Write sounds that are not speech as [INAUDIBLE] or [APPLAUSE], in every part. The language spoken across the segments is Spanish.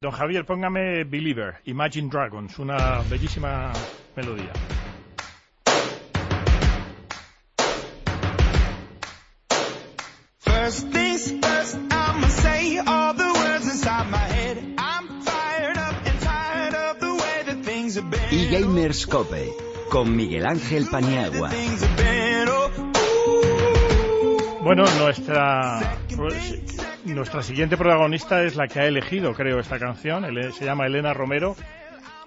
Don Javier, póngame Believer, Imagine Dragons, una bellísima melodía. First things first, I'ma say all the words inside my head. I'm fired up and tired of the way that things have been. Y Gamers Cope, con Miguel Ángel Paniagua. Oh. Bueno, nuestra nuestra siguiente protagonista es la que ha elegido, creo, esta canción. Se llama Elena Romero.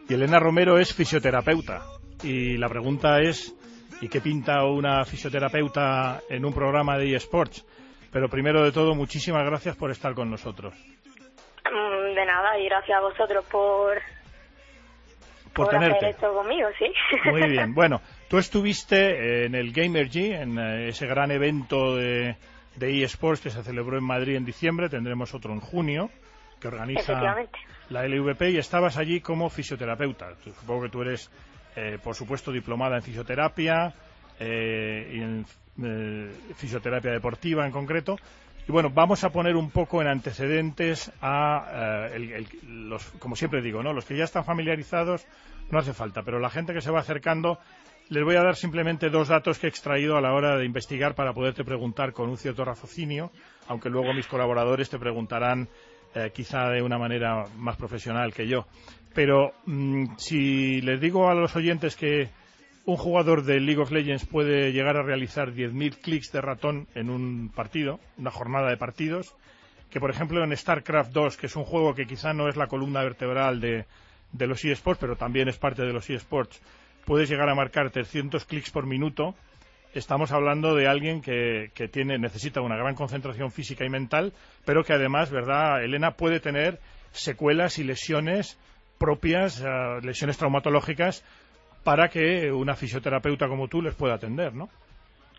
Y Elena Romero es fisioterapeuta. Y la pregunta es, ¿y qué pinta una fisioterapeuta en un programa de eSports? Pero primero de todo, muchísimas gracias por estar con nosotros. Mm, De nada, y gracias a vosotros por, Por hacer tenerte. esto conmigo, sí. Muy bien. [LAUGHS] Bueno, tú estuviste en el Gamer G, en eh, ese gran evento de, de eSports que se celebró en Madrid en diciembre. Tendremos otro en junio, que organiza la LVP, y estabas allí como fisioterapeuta. Supongo que tú eres, eh, por supuesto, diplomada en fisioterapia eh, y en eh, fisioterapia deportiva en concreto. Y bueno, vamos a poner un poco en antecedentes a, el- el- los, como siempre digo, ¿no? Los que ya están familiarizados no hace falta, pero la gente que se va acercando, les voy a dar simplemente dos datos que he extraído a la hora de investigar para poderte preguntar con un cierto raciocinio, aunque luego mis colaboradores te preguntarán eh, quizá de una manera más profesional que yo. Pero mm, si les digo a los oyentes que un jugador de League of Legends puede llegar a realizar 10.000 clics de ratón en un partido, una jornada de partidos, que por ejemplo en StarCraft 2, que es un juego que quizá no es la columna vertebral de, de los eSports, pero también es parte de los eSports, puedes llegar a marcar 300 clics por minuto, estamos hablando de alguien que, que tiene, necesita una gran concentración física y mental, pero que además, ¿verdad, Elena, puede tener secuelas y lesiones propias, eh, lesiones traumatológicas, para que una fisioterapeuta como tú les pueda atender, ¿no?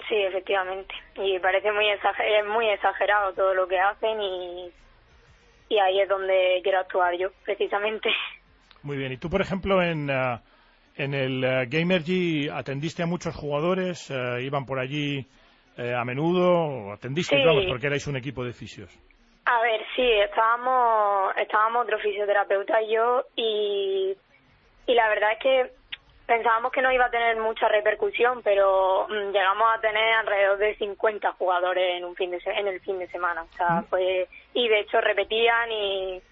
Sí, efectivamente. Y parece muy, exager- es muy exagerado todo lo que hacen y, y ahí es donde quiero actuar yo, precisamente. Muy bien. ¿Y tú, por ejemplo, en, eh, en el eh, Gamergy atendiste a muchos jugadores? eh, ¿Iban por allí eh, a menudo? ¿O atendiste, Sí. vamos, porque erais un equipo de fisios? A ver, sí, estábamos, estábamos otro fisioterapeuta y yo y, y la verdad es que pensábamos que no iba a tener mucha repercusión, pero mm, llegamos a tener alrededor de 50 jugadores en un fin de se- en el fin de semana, o sea, fue y de hecho repetían y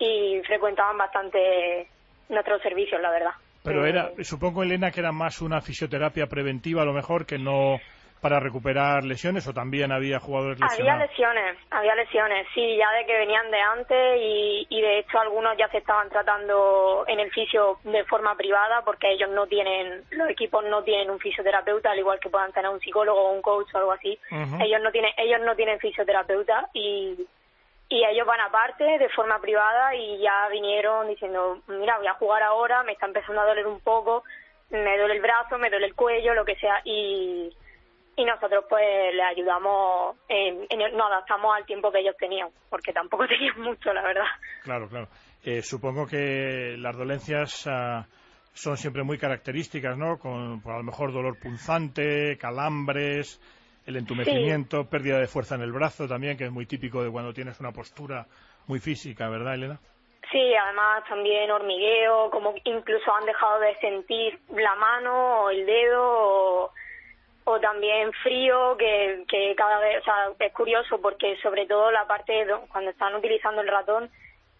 y frecuentaban bastante nuestros servicios, la verdad. Pero era, supongo, Elena, que era más una fisioterapia preventiva, a lo mejor, que no para recuperar lesiones, o también había jugadores Había lesionados. lesiones, había lesiones, sí, ya de que venían de antes y, y de hecho algunos ya se estaban tratando en el fisio de forma privada porque ellos no tienen, los equipos no tienen un fisioterapeuta, al igual que puedan tener un psicólogo o un coach o algo así. Ellos no tienen, ellos no tienen fisioterapeuta y, y ellos van aparte de forma privada y ya vinieron diciendo, mira, voy a jugar ahora, me está empezando a doler un poco, me duele el brazo, me duele el cuello, lo que sea y y nosotros pues le ayudamos, en, en nos adaptamos al tiempo que ellos tenían, porque tampoco [LAUGHS] tenían mucho, la verdad. Claro, claro. Eh, supongo que las dolencias ah, son siempre muy características, ¿no? Con por a lo mejor dolor punzante, calambres, el entumecimiento, pérdida de fuerza en el brazo también, que es muy típico de cuando tienes una postura muy física, ¿verdad, Elena? Sí, además también hormigueo, como incluso han dejado de sentir la mano o el dedo o, o también frío, que, que cada vez, o sea, es curioso porque sobre todo la parte, do- cuando están utilizando el ratón,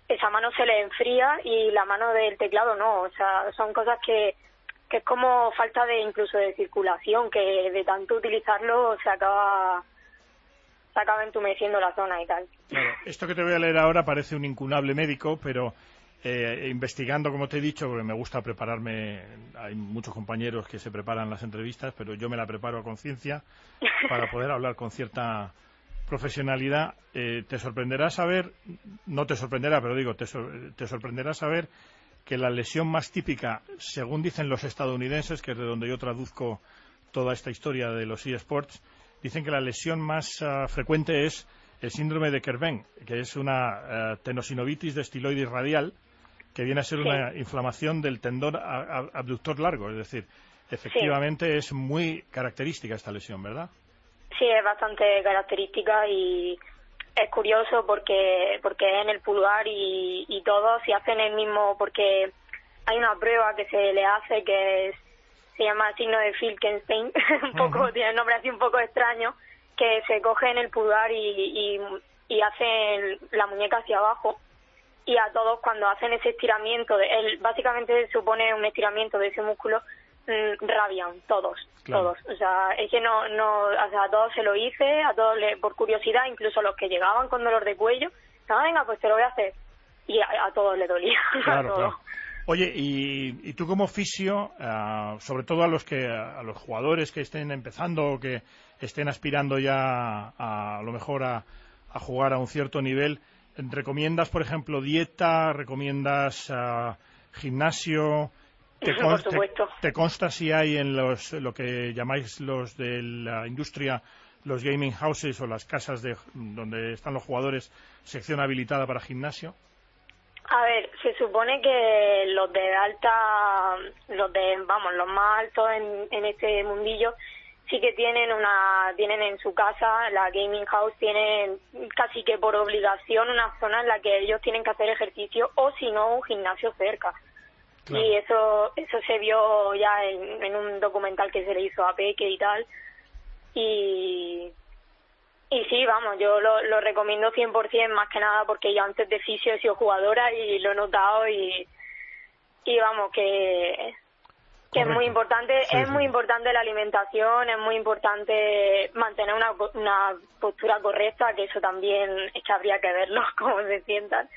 esa mano se le enfría y la mano del teclado no, o sea, son cosas que, es como falta de incluso de circulación, que de tanto utilizarlo se acaba, se acaba entumeciendo la zona y tal. Esto que te voy a leer ahora parece un incunable médico, pero eh, investigando, como te he dicho, porque me gusta prepararme, hay muchos compañeros que se preparan las entrevistas, pero yo me la preparo a conciencia para poder hablar con cierta profesionalidad. Eh, te sorprenderá saber, no te sorprenderá, pero digo, te, te sorprenderá saber que la lesión más típica, según dicen los estadounidenses, que es de donde yo traduzco toda esta historia de los eSports, dicen que la lesión más ah, frecuente es el síndrome de Kerben, que es una eh, tenosinovitis de estiloides radial, que viene a ser Sí. una inflamación del tendón abductor largo. Es decir, efectivamente es muy característica esta lesión, ¿verdad? Sí, es bastante característica y, es curioso porque porque es en el pulgar y, y todos si hacen el mismo porque hay una prueba que se le hace que es, se llama signo de Filkenstein, [LAUGHS] un poco tiene un nombre así un poco extraño, que se coge en el pulgar y, y, y hacen la muñeca hacia abajo. Y a todos cuando hacen ese estiramiento, de, él básicamente supone un estiramiento de ese músculo, mm, rabian todos, Claro. todos. O sea, es que no, no, o sea, a todos se lo hice, a todos le, por curiosidad, incluso los que llegaban con dolor de cuello, ah, venga, pues te lo voy a hacer. Y a, a todos le dolía, [LAUGHS] a Claro, todos. claro. Oye, y, y tú como fisio, ah, sobre todo a los que a los jugadores que estén empezando o que estén aspirando ya a, a lo mejor a, a jugar a un cierto nivel, ¿recomiendas, por ejemplo, dieta? ¿Recomiendas ah, gimnasio? Por te consta si hay en los lo que llamáis los de la industria los gaming houses o las casas de donde están los jugadores sección habilitada para gimnasio? A ver, se supone que los de alta, los de, vamos, los más altos en, en este mundillo, sí que tienen una, tienen en su casa, la gaming house, tienen casi que por obligación una zona en la que ellos tienen que hacer ejercicio o si no un gimnasio cerca. Claro. Y eso, eso se vio ya en, en un documental que se le hizo a Peque y tal. Y, y sí, vamos, yo lo, lo recomiendo 100% más que nada porque yo antes de fisio he sido jugadora y lo he notado y, y vamos, que, que es muy importante, Sí, es sí. muy importante la alimentación, es muy importante mantener una, una postura correcta, que eso también es que habría que verlo, [LAUGHS] cómo se sientan,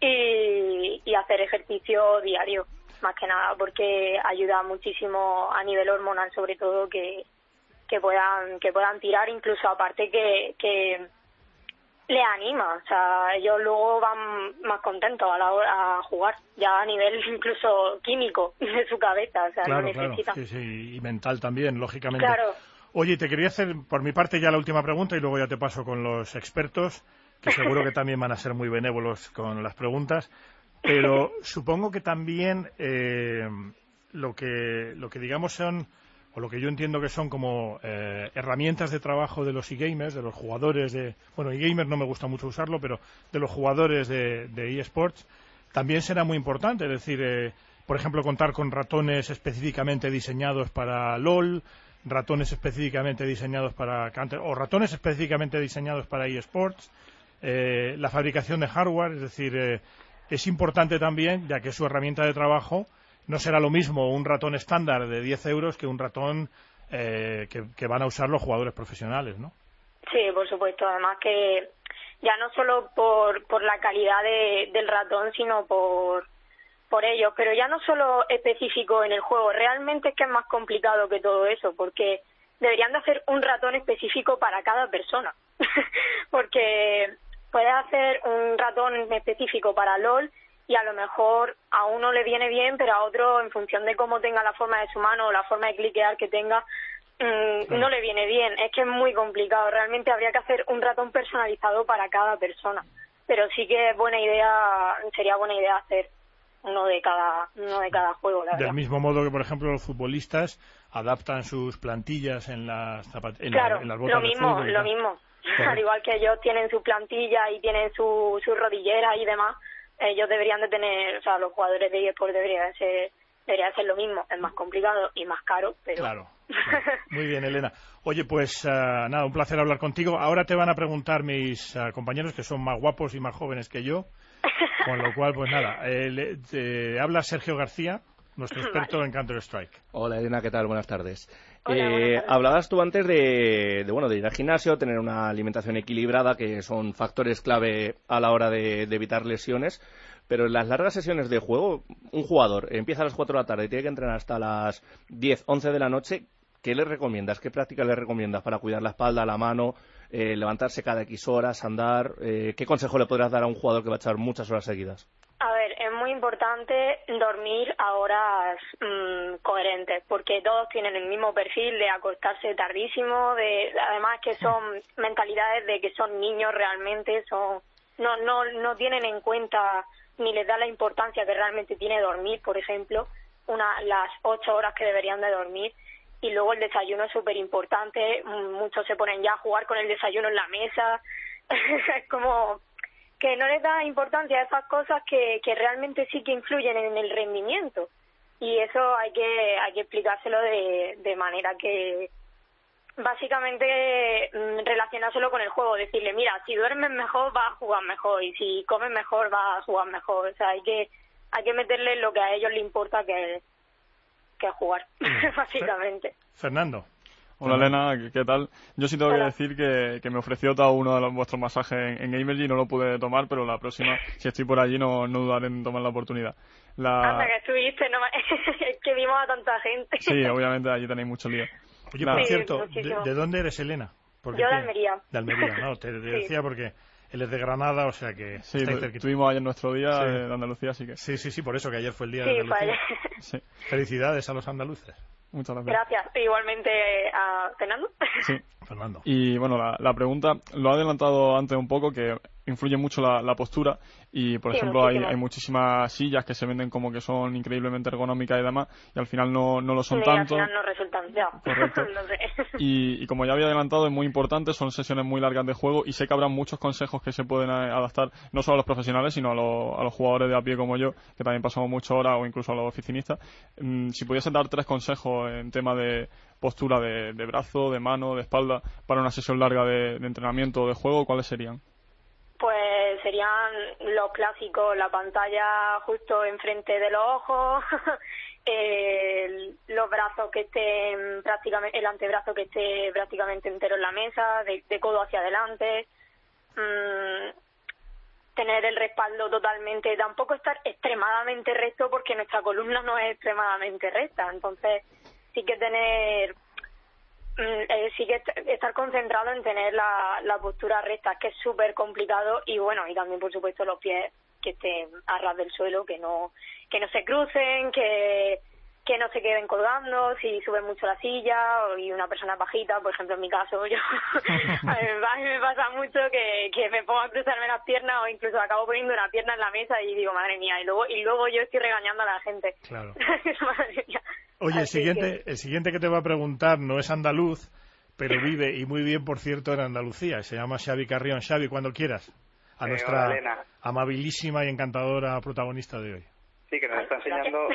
y, y hacer ejercicio diario, más que nada, porque ayuda muchísimo a nivel hormonal, sobre todo, que, que puedan que puedan tirar incluso aparte que, que le anima o sea ellos luego van más contentos a la hora a jugar ya a nivel [LAUGHS] incluso químico de su cabeza o sea Claro, no claro, sí, sí, y mental también, lógicamente. Claro. Oye, te quería hacer por mi parte ya la última pregunta y luego ya te paso con los expertos, que seguro que también van a ser muy benévolos con las preguntas, pero supongo que también eh, lo que lo que digamos son o lo que yo entiendo que son como eh, herramientas de trabajo de los e-gamers, de los jugadores de... Bueno, e-gamers no me gusta mucho usarlo, pero de los jugadores de, de eSports, también será muy importante. Es decir, eh, por ejemplo, contar con ratones específicamente diseñados para LOL, ratones específicamente diseñados para Counter, o ratones específicamente diseñados para eSports, eh, la fabricación de hardware, es decir, eh, es importante también, ya que su herramienta de trabajo no será lo mismo un ratón estándar de 10 euros que un ratón eh, que, que van a usar los jugadores profesionales, ¿no? Sí, por supuesto. Además que ya no solo por, por la calidad de- del ratón, sino por, por ellos. Pero ya no solo específico en el juego. Realmente es que es más complicado que todo eso, porque deberían de hacer un ratón específico para cada persona. [LAUGHS] porque puedes hacer un ratón específico para LOL y a lo mejor a uno le viene bien, pero a otro, en función de cómo tenga la forma de su mano o la forma de cliquear que tenga, mm, no le viene bien. Es que es muy complicado. Realmente habría que hacer un ratón personalizado para cada persona. Pero sí que es buena idea, sería buena idea hacer uno de cada, uno de cada juego, la Del verdad. mismo modo que, por ejemplo, los futbolistas adaptan sus plantillas en las, en la- Claro, en las botas lo de mismo, fútbol y lo mismo. Al igual que ellos tienen su plantilla y tienen su, su rodillera y demás, ellos deberían de tener, o sea, los jugadores de eSports deberían ser, debería ser lo mismo. Es más complicado y más caro, pero... Claro. [LAUGHS] Muy bien, Elena. Oye, pues ah, nada, un placer hablar contigo. Ahora te van a preguntar mis ah, compañeros, que son más guapos y más jóvenes que yo, con lo cual, pues nada, eh, le- te habla Sergio García, nuestro [LAUGHS] experto en Counter-Strike. Hola Elena, ¿qué tal? Buenas tardes. Hola, Eh, hablabas tú antes de, de, bueno, de ir al gimnasio, tener una alimentación equilibrada, que son factores clave a la hora de, de evitar lesiones. Pero en las largas sesiones de juego, un jugador empieza a las 4 de la tarde y tiene que entrenar hasta las 10, 11 de la noche. ¿Qué le recomiendas? ¿Qué prácticas le recomiendas para cuidar la espalda, la mano, eh, levantarse cada X horas, andar? Eh, ¿Qué consejo le podrás dar a un jugador que va a echar muchas horas seguidas? A ver, es muy importante dormir a horas mm, coherentes, porque todos tienen el mismo perfil de acostarse tardísimo, de además que son mentalidades de que son niños realmente, son no no no tienen en cuenta ni les da la importancia que realmente tiene dormir, por ejemplo, una las ocho horas que deberían de dormir y luego el desayuno es súper importante, muchos se ponen ya a jugar con el desayuno en la mesa [LAUGHS] es como que no les da importancia a esas cosas que, que realmente sí que influyen en el rendimiento. Y eso hay que, hay que explicárselo de, de manera que, básicamente mm, relacionárselo con el juego, decirle, mira, si duermes mejor vas a jugar mejor y si comes mejor vas a jugar mejor. O sea, hay que hay que meterle lo que a ellos les importa que que jugar, [LAUGHS] básicamente. Fernando. Hola Elena, ¿qué- ¿qué tal? Yo sí tengo que Hola. decir que, que me ofreció Tao uno de los, vuestros masajes en, en Gamergy y no lo pude tomar, pero la próxima, si estoy por allí, no, no dudaré en tomar la oportunidad. La... Anda que estuviste, no me- [LAUGHS] es que vimos a tanta gente. Sí, obviamente allí tenéis mucho lío. Oye, La- por Sí, cierto, ¿de, de dónde eres, Elena? Porque Yo de Almería. De Almería, no, te, te [LAUGHS] Sí. decía porque él es de Granada, o sea que Sí, tuvimos ayer nuestro día Sí. de Andalucía, así que Sí, sí, sí, por eso que ayer fue el día Sí, de Andalucía. ayer. [LAUGHS] sí, Felicidades a los andaluces. muchas gracias. Gracias. Igualmente a Fernando. Sí. [LAUGHS] Fernando. Y bueno, la, la pregunta lo ha adelantado antes un poco, que influye mucho la, la postura y, por Sí, ejemplo, hay, hay muchísimas sillas que se venden como que son increíblemente ergonómicas y demás, y al final no, no lo son y tanto. al final no resultan ya. Correcto. [LAUGHS] no sé. Y, y como ya había adelantado, es muy importante, son sesiones muy largas de juego y sé que habrá muchos consejos que se pueden eh, adaptar no solo a los profesionales, sino a, los- a los jugadores de a pie como yo, que también pasamos muchas horas, o incluso a los oficinistas. Mm, si pudiese dar tres consejos en tema de postura de, brazo, de mano, de espalda, para una sesión larga de, de entrenamiento o de juego, ¿cuáles serían? Pues serían los clásicos, la pantalla justo enfrente de los ojos, [LAUGHS] el- los brazos que estén prácticamente, el antebrazo que esté prácticamente entero en la mesa, de, de codo hacia adelante, mm, tener el respaldo totalmente, tampoco estar extremadamente recto porque nuestra columna no es extremadamente recta, entonces sí que tener Mm, eh, sí que est- estar concentrado en tener la, la postura recta, que es súper complicado y bueno, y también por supuesto los pies que estén a ras del suelo, que no que no se crucen, que que no se queden colgando, si suben mucho la silla o- y una persona bajita, por ejemplo en mi caso, [LAUGHS] yo a, mí, me pa- a mí me pasa mucho que, que me pongo a cruzarme las piernas o incluso acabo poniendo una pierna en la mesa y digo, madre mía, y luego y luego yo estoy regañando a la gente. Claro. [LAUGHS] Madre mía. Oye, el siguiente, el siguiente que te va a preguntar no es andaluz, pero vive y muy bien, por cierto, en Andalucía. Se llama Xavi Carrión. Xavi, cuando quieras. A Eh, nuestra hola, amabilísima y encantadora protagonista de hoy. Sí, que nos está enseñando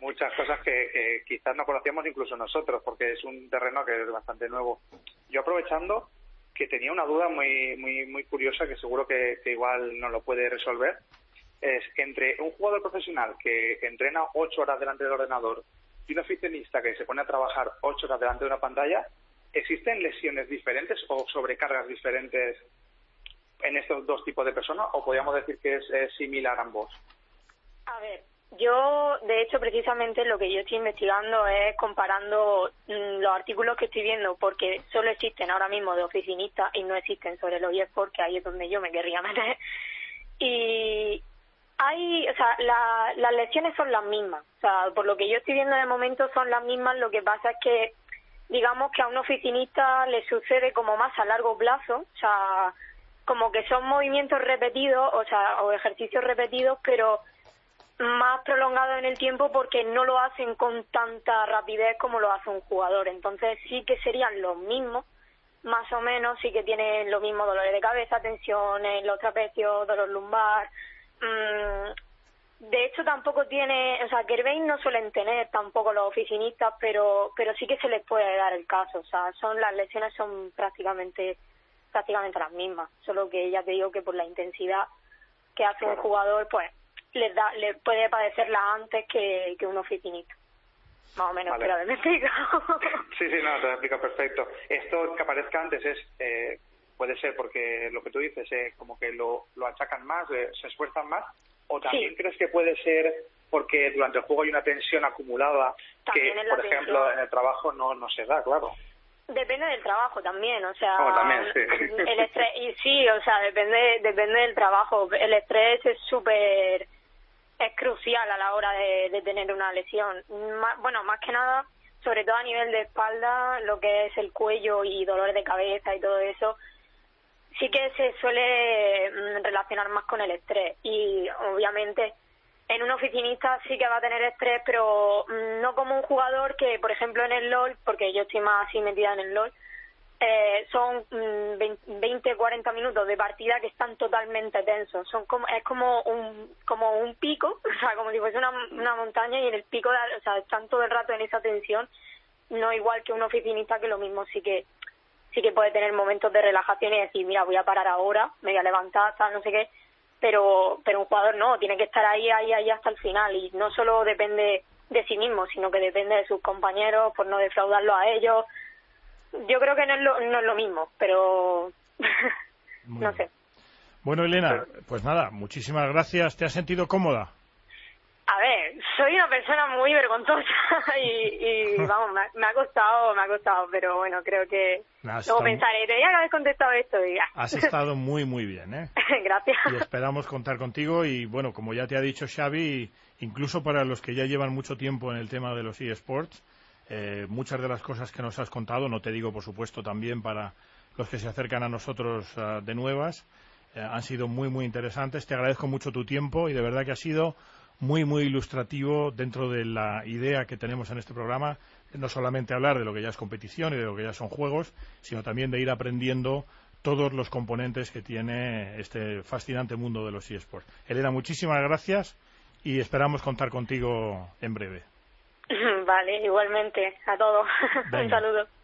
muchas cosas que, que quizás no conocíamos incluso nosotros, porque es un terreno que es bastante nuevo. Yo aprovechando que tenía una duda muy muy muy curiosa que seguro que, que igual no lo puede resolver, es entre un jugador profesional que entrena ocho horas delante del ordenador y un aficionista que se pone a trabajar ocho horas delante de una pantalla, ¿existen lesiones diferentes o sobrecargas diferentes en estos dos tipos de personas o podríamos decir que es, similar ambos? A ver, yo, de hecho, precisamente lo que yo estoy investigando es comparando mm, los artículos que estoy viendo, porque solo existen ahora mismo de oficinistas y no existen sobre los eSports, que ahí es donde yo me querría meter. [LAUGHS] Y hay, o sea, la- las lecciones son las mismas. O sea, por lo que yo estoy viendo de momento son las mismas. Lo que pasa es que, digamos que a un oficinista le sucede como más a largo plazo. O sea, como que son movimientos repetidos, o sea, o ejercicios repetidos, pero más prolongado en el tiempo porque no lo hacen con tanta rapidez como lo hace un jugador. Entonces sí que serían los mismos, más o menos, sí que tienen los mismos dolores de cabeza, tensiones, los trapecios, dolor lumbar. Mm, de hecho tampoco tiene, o sea, Kerbein no suelen tener tampoco los oficinistas, pero pero sí que se les puede dar el caso. O sea, son las lesiones son prácticamente prácticamente las mismas, solo que ya te digo que por la intensidad que hace un jugador, pues les da, le puede padecerla antes que, que un oficinista. Más o menos, Vale. pero me explico. Sí, sí, no, te lo explico perfecto. Esto que aparezca antes es, eh, puede ser porque lo que tú dices, eh, como que lo, lo achacan más, eh, se esfuerzan más, o también Sí. crees que puede ser porque durante el juego hay una tensión acumulada También que, por ejemplo, en el trabajo no, no se da, claro. Depende del trabajo también, o sea, Oh, también, sí. el estrés, y sí, o sea, depende, depende del trabajo. El estrés es súper, es crucial a la hora de, de tener una lesión. Bueno, más que nada, sobre todo a nivel de espalda, lo que es el cuello y dolores de cabeza y todo eso, sí que se suele mm, relacionar más con el estrés. Y obviamente en un oficinista sí que va a tener estrés, pero mm, no como un jugador que, por ejemplo, en el LOL, porque yo estoy más así metida en el LOL, eh, son mm, 20, 40 minutos de partida que están totalmente tensos. Son como, es como un, como un pico, [LAUGHS] o sea, como si fuese una, una montaña y en el pico, de- o sea, están todo el rato en esa tensión. No igual que un oficinista que lo mismo sí que sí que puede tener momentos de relajación y decir, mira, voy a parar ahora, me voy a levantar, tal, no sé qué, pero pero un jugador no, tiene que estar ahí, ahí, ahí hasta el final y no solo depende de sí mismo, sino que depende de sus compañeros por no defraudarlo a ellos. Yo creo que no es lo, no es lo mismo, pero [LAUGHS] no sé. Bueno, Elena, pues nada, muchísimas gracias. ¿Te has sentido cómoda? A ver, soy una persona muy vergonzosa [LAUGHS] y, y vamos, me ha, me ha costado, me ha costado, pero bueno, creo que luego estado- pensaré, haber contestado esto y ya. Has estado muy, muy bien, ¿eh? [LAUGHS] Gracias. y esperamos contar contigo y bueno, como ya te ha dicho Xavi, incluso para los que ya llevan mucho tiempo en el tema de los eSports, eh, muchas de las cosas que nos has contado, no te digo por supuesto también para los que se acercan a nosotros ah, de nuevas, eh, han sido muy muy interesantes. Te agradezco mucho tu tiempo y de verdad que ha sido muy muy ilustrativo dentro de la idea que tenemos en este programa, no solamente hablar de lo que ya es competición y de lo que ya son juegos, sino también de ir aprendiendo todos los componentes que tiene este fascinante mundo de los eSports. Elena, muchísimas gracias y esperamos contar contigo en breve. [LAUGHS] Vale, igualmente, a todos. [LAUGHS] Un saludo.